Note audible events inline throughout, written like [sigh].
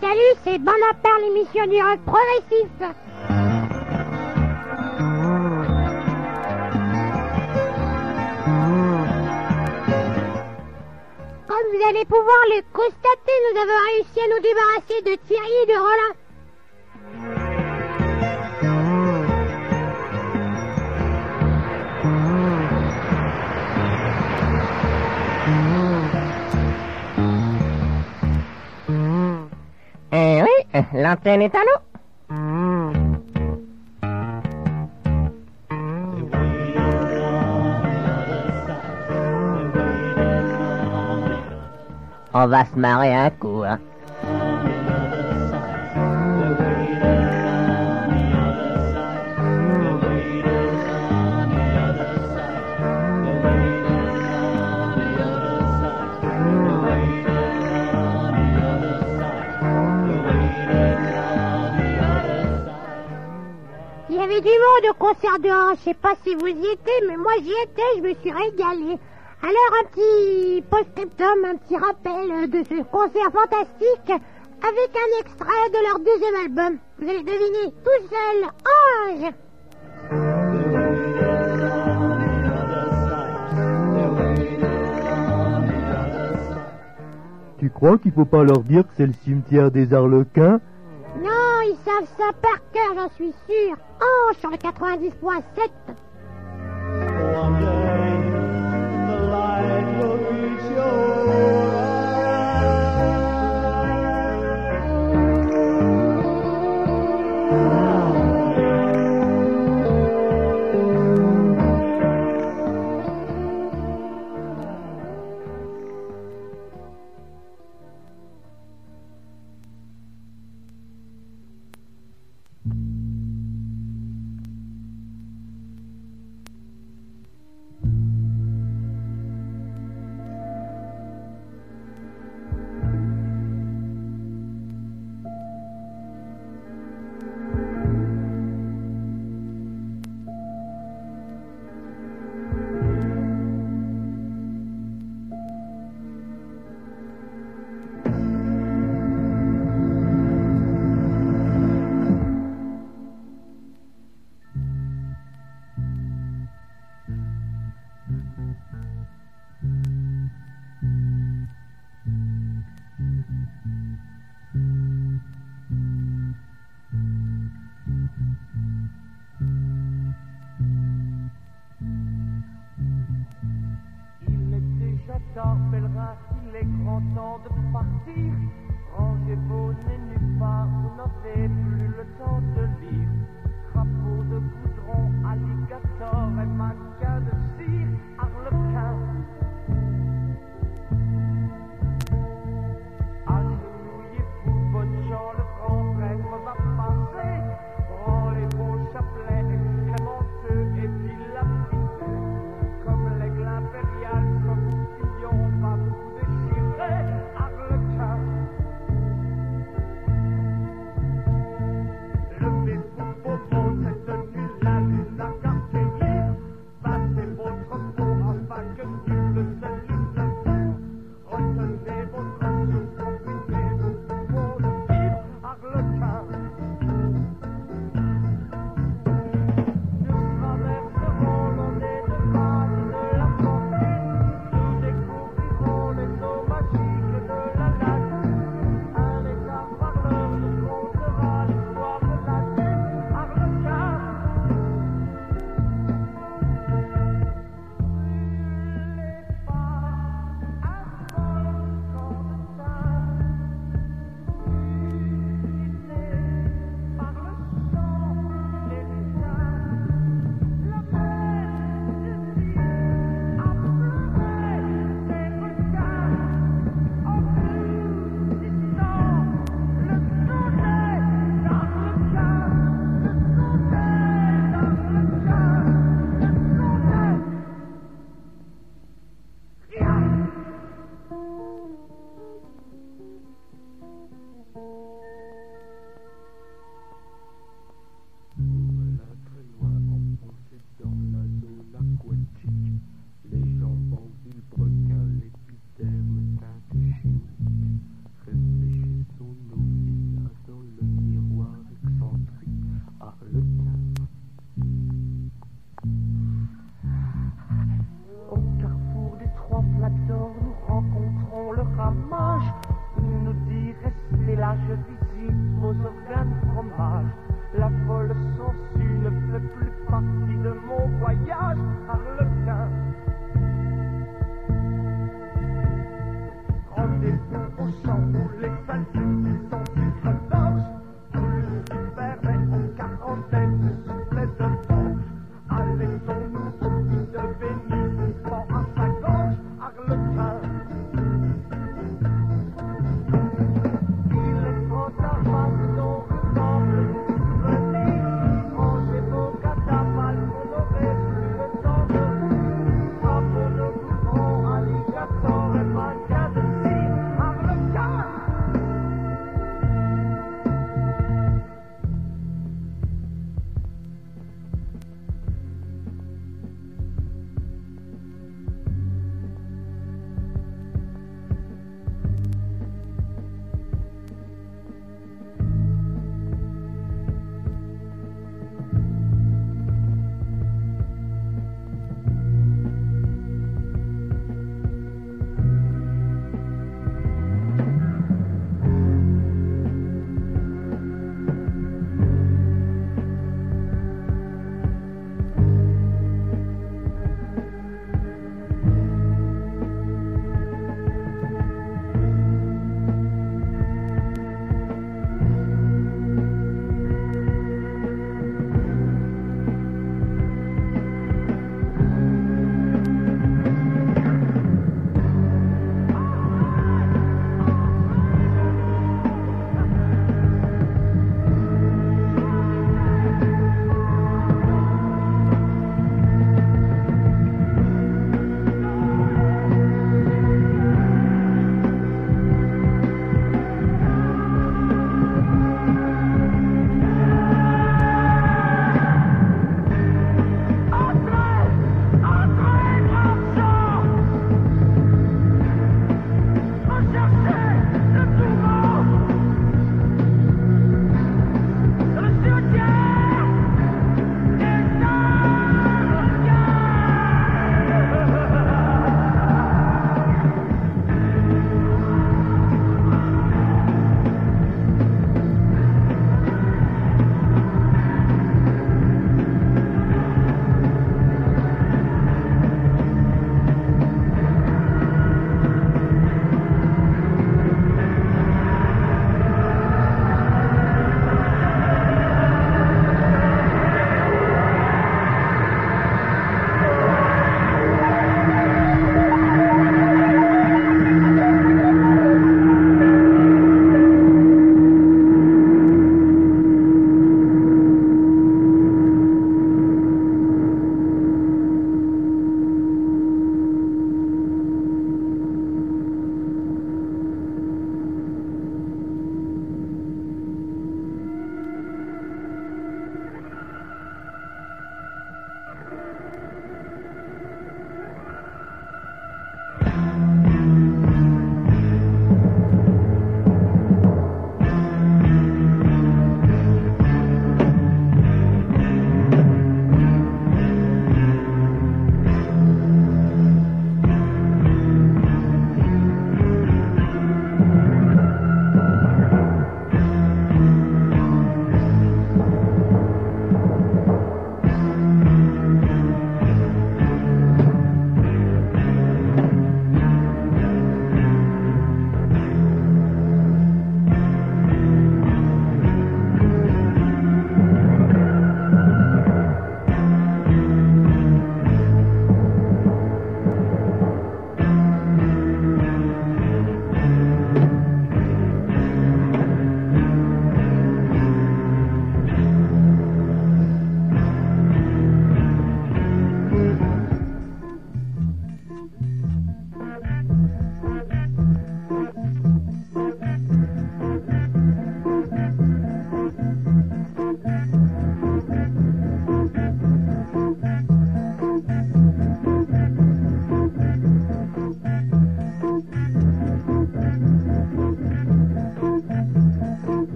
Salut, c'est Bonaparte, l'émission du rock progressif. Comme vous allez pouvoir le constater, nous avons réussi à nous débarrasser de Thierry et de Roland. [laughs] l'antenne est à nous. On va se marrer un coup, hein. Concert dehors, je sais pas si vous y étiez, mais moi j'y étais, je me suis régalé. Alors un petit post-scriptum, un petit rappel de ce concert fantastique avec un extrait de leur deuxième album. Vous allez deviner, tout seul, Ange Tu crois qu'il faut pas leur dire que c'est le cimetière des Arlequins? Ils savent ça par cœur, j'en suis sûr. Ange sur le 90.7.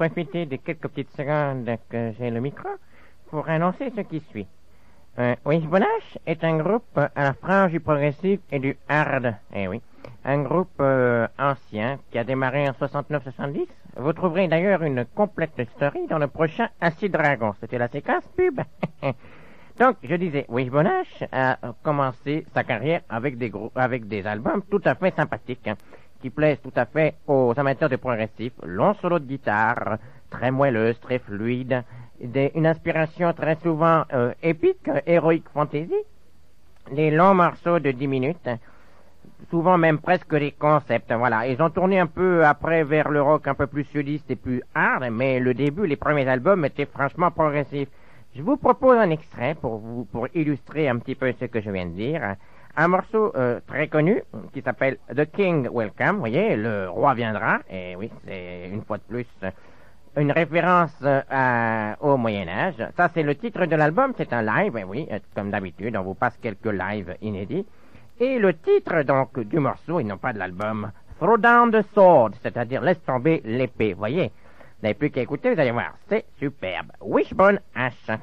profiter de quelques petites secondes que j'ai le micro pour annoncer ce qui suit. Euh, Wishbone-Ash est un groupe à la frange du progressif et du hard. Eh oui. Un groupe euh, ancien qui a démarré en 69-70. Vous trouverez d'ailleurs une complète story dans le prochain Acid Dragon. C'était la séquence pub. [laughs] Donc, je disais, Wishbone-Ash a commencé sa carrière avec des avec des albums tout à fait sympathiques, qui plaisent tout à fait aux amateurs de progressif. Long solo de guitare, très moelleuse, très fluide, des- une inspiration très souvent euh, épique, héroïque fantasy, les longs morceaux de 10 minutes, souvent même presque des concepts. Voilà, ils ont tourné un peu après vers le rock un peu plus sudiste et plus hard, mais le début, les premiers albums étaient franchement progressifs. Je vous propose un extrait pour vous pour illustrer un petit peu ce que je viens de dire. Un morceau euh, très connu qui s'appelle The King Welcome. Vous voyez, le roi viendra. Et oui, c'est une fois de plus euh, une référence euh, au Moyen Âge. Ça, c'est le titre de l'album. C'est un live. Et oui, euh, comme d'habitude, on vous passe quelques lives inédits. Et le titre donc du morceau, et non pas de l'album, Throw Down the Sword, c'est-à-dire laisse tomber l'épée. Vous voyez, vous n'avez plus qu'à écouter, vous allez voir, c'est superbe. Wishbone H.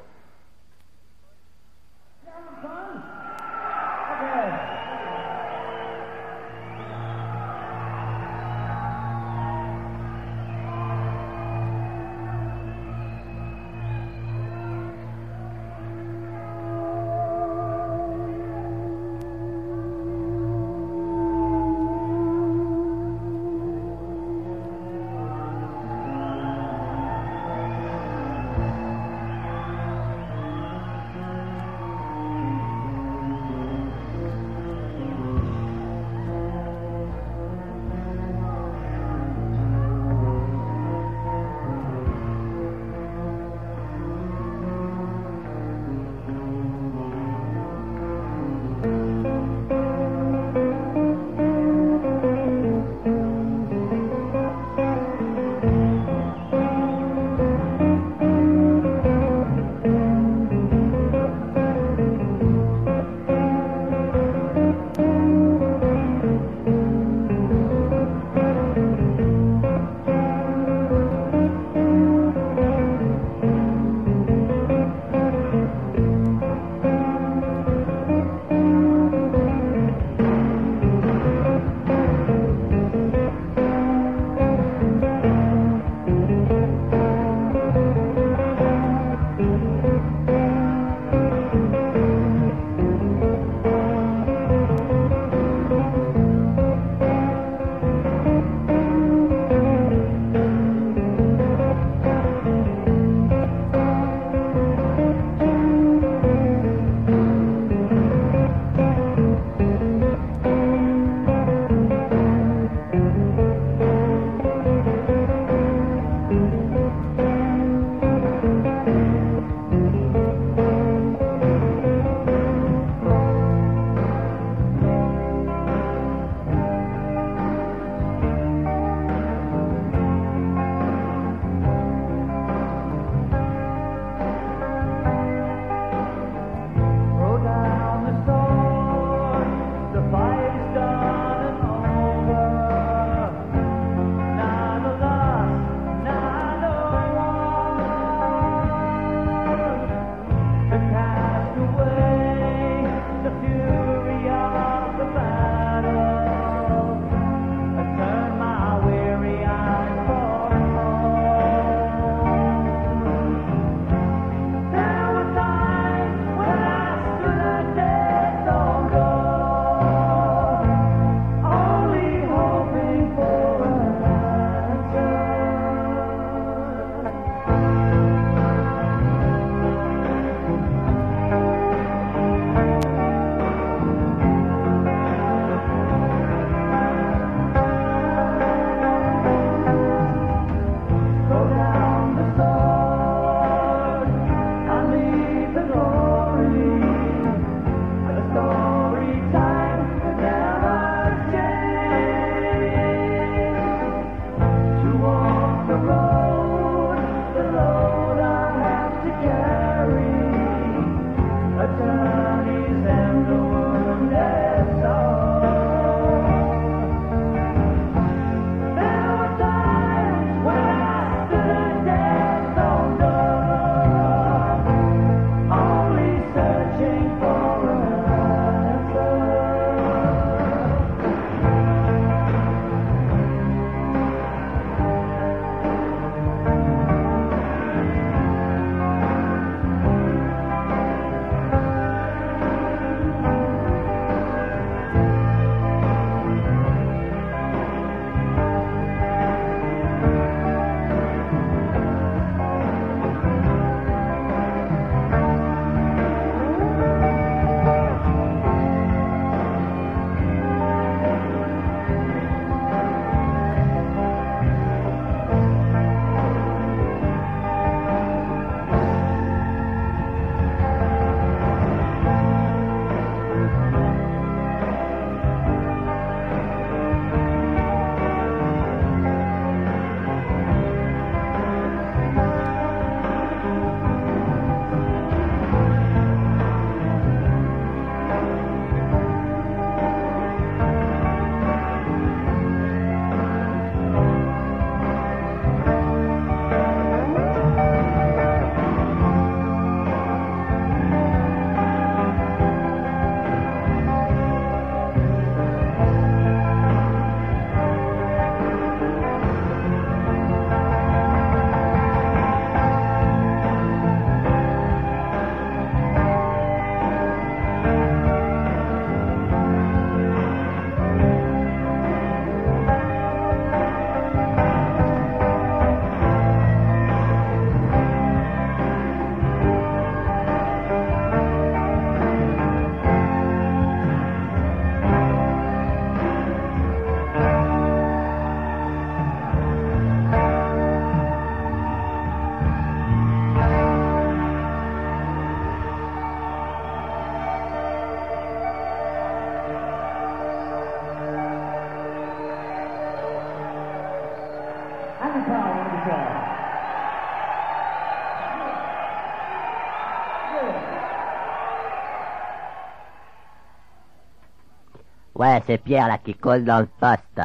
Ouais, c'est Pierre là qui colle dans le poste.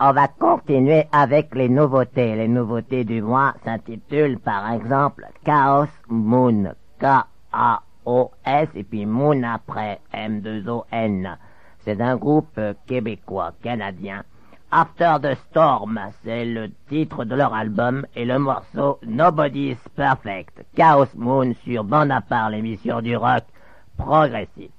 On va continuer avec les nouveautés. Les nouveautés du mois s'intitulent par exemple Chaos Moon. K-A-O-S et puis Moon après M2-O-N. C'est d'un groupe euh, québécois, canadien. After the Storm, c'est le titre de leur album et le morceau Nobody's Perfect. Chaos Moon sur Bande à part, l'émission du rock progressif.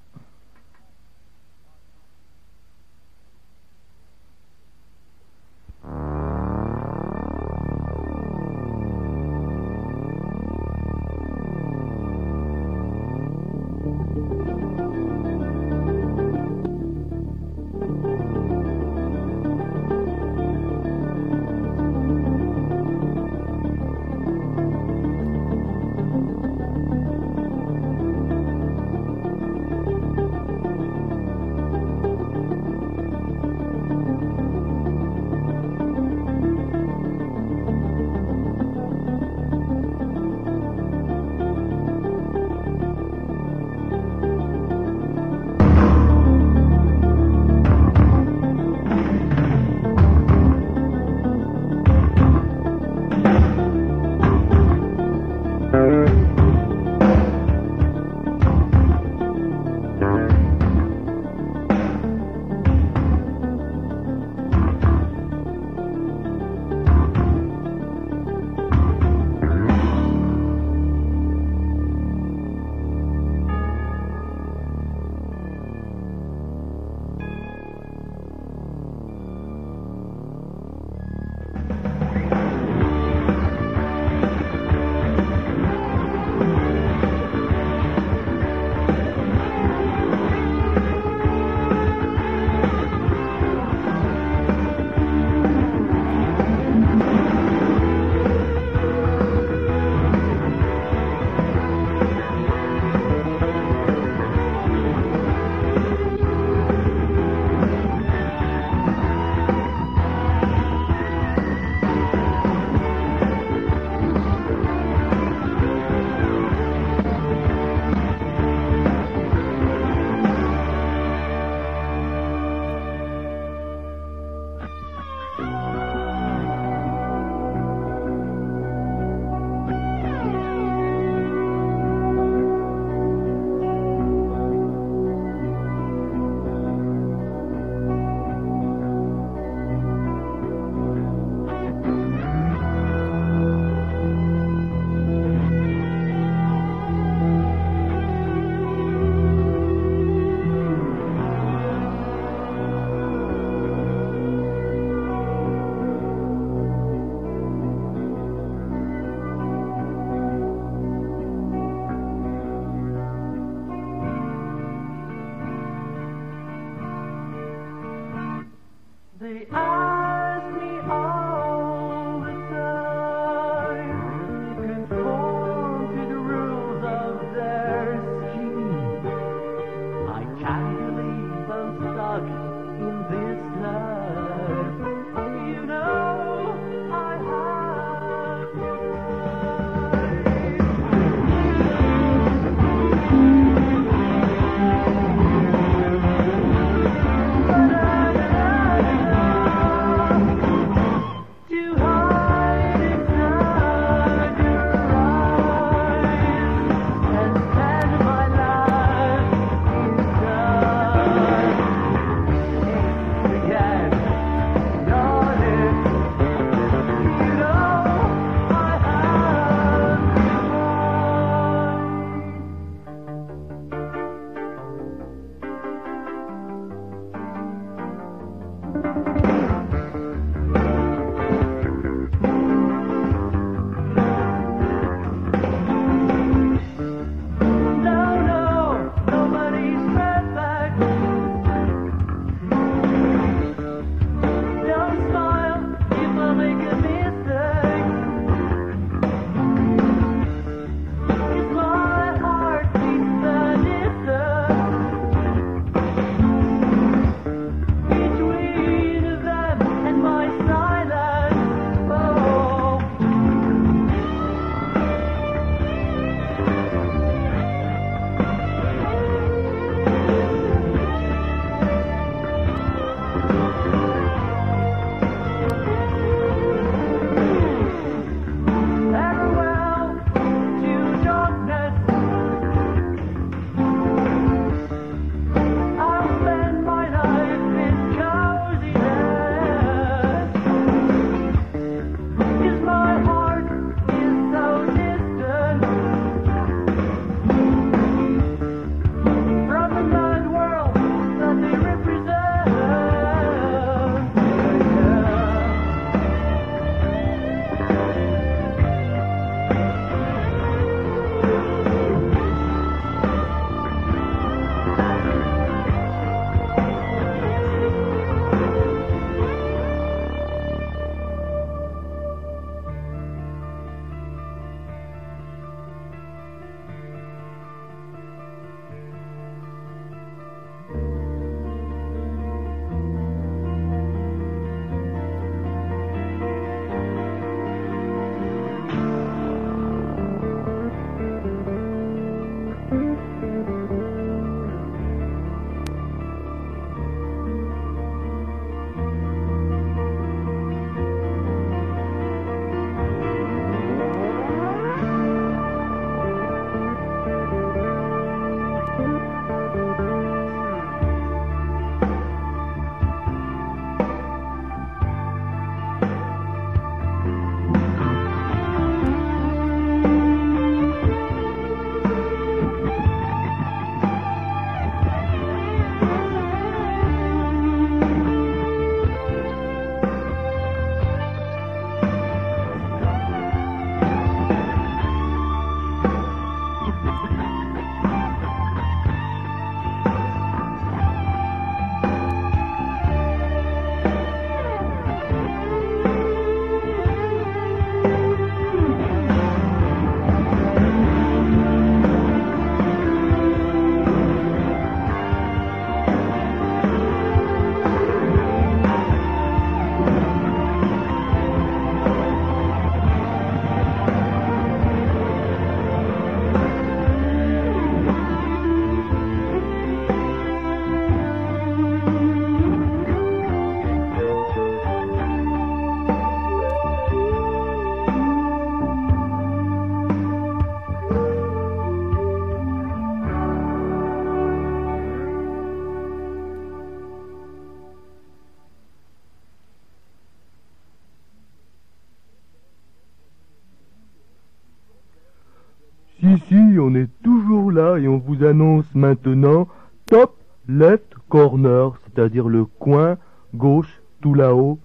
Vous annonce maintenant top left corner, c'est-à-dire le coin gauche tout là-haut.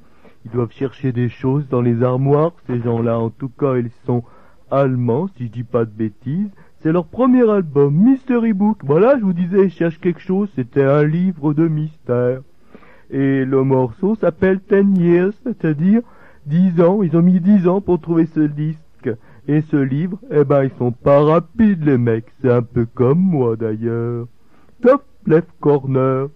Ils doivent chercher des choses dans les armoires, ces gens-là. En tout cas, ils sont allemands, si je dis pas de bêtises. C'est leur premier album, Mystery Book. Voilà, je vous disais, ils cherchent quelque chose. C'était un livre de mystère. Et le morceau s'appelle Ten Years, c'est-à-dire dix ans. Ils ont mis dix ans pour trouver ce disque. Et ce livre, eh ben, ils sont pas rapides, les mecs. C'est un peu comme moi, d'ailleurs. Top left corner.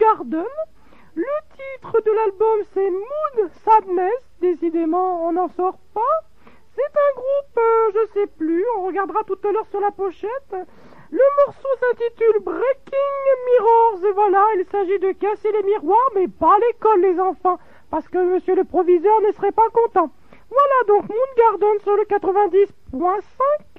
Garden. Le titre de l'album c'est Moon Sadness. Décidément, on n'en sort pas. C'est un groupe, euh, je sais plus, on regardera tout à l'heure sur la pochette. Le morceau s'intitule Breaking Mirrors et voilà, il s'agit de casser les miroirs, mais pas l'école les enfants, parce que monsieur le proviseur ne serait pas content. Voilà donc Moon Garden sur le 90.5.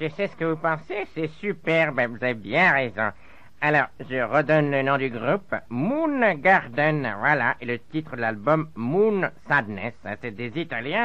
je sais ce que vous pensez, c'est superbe, vous avez bien raison. Alors, je redonne le nom du groupe, Moon Garden, voilà, et le titre de l'album, Moon Sadness, c'est des Italiens.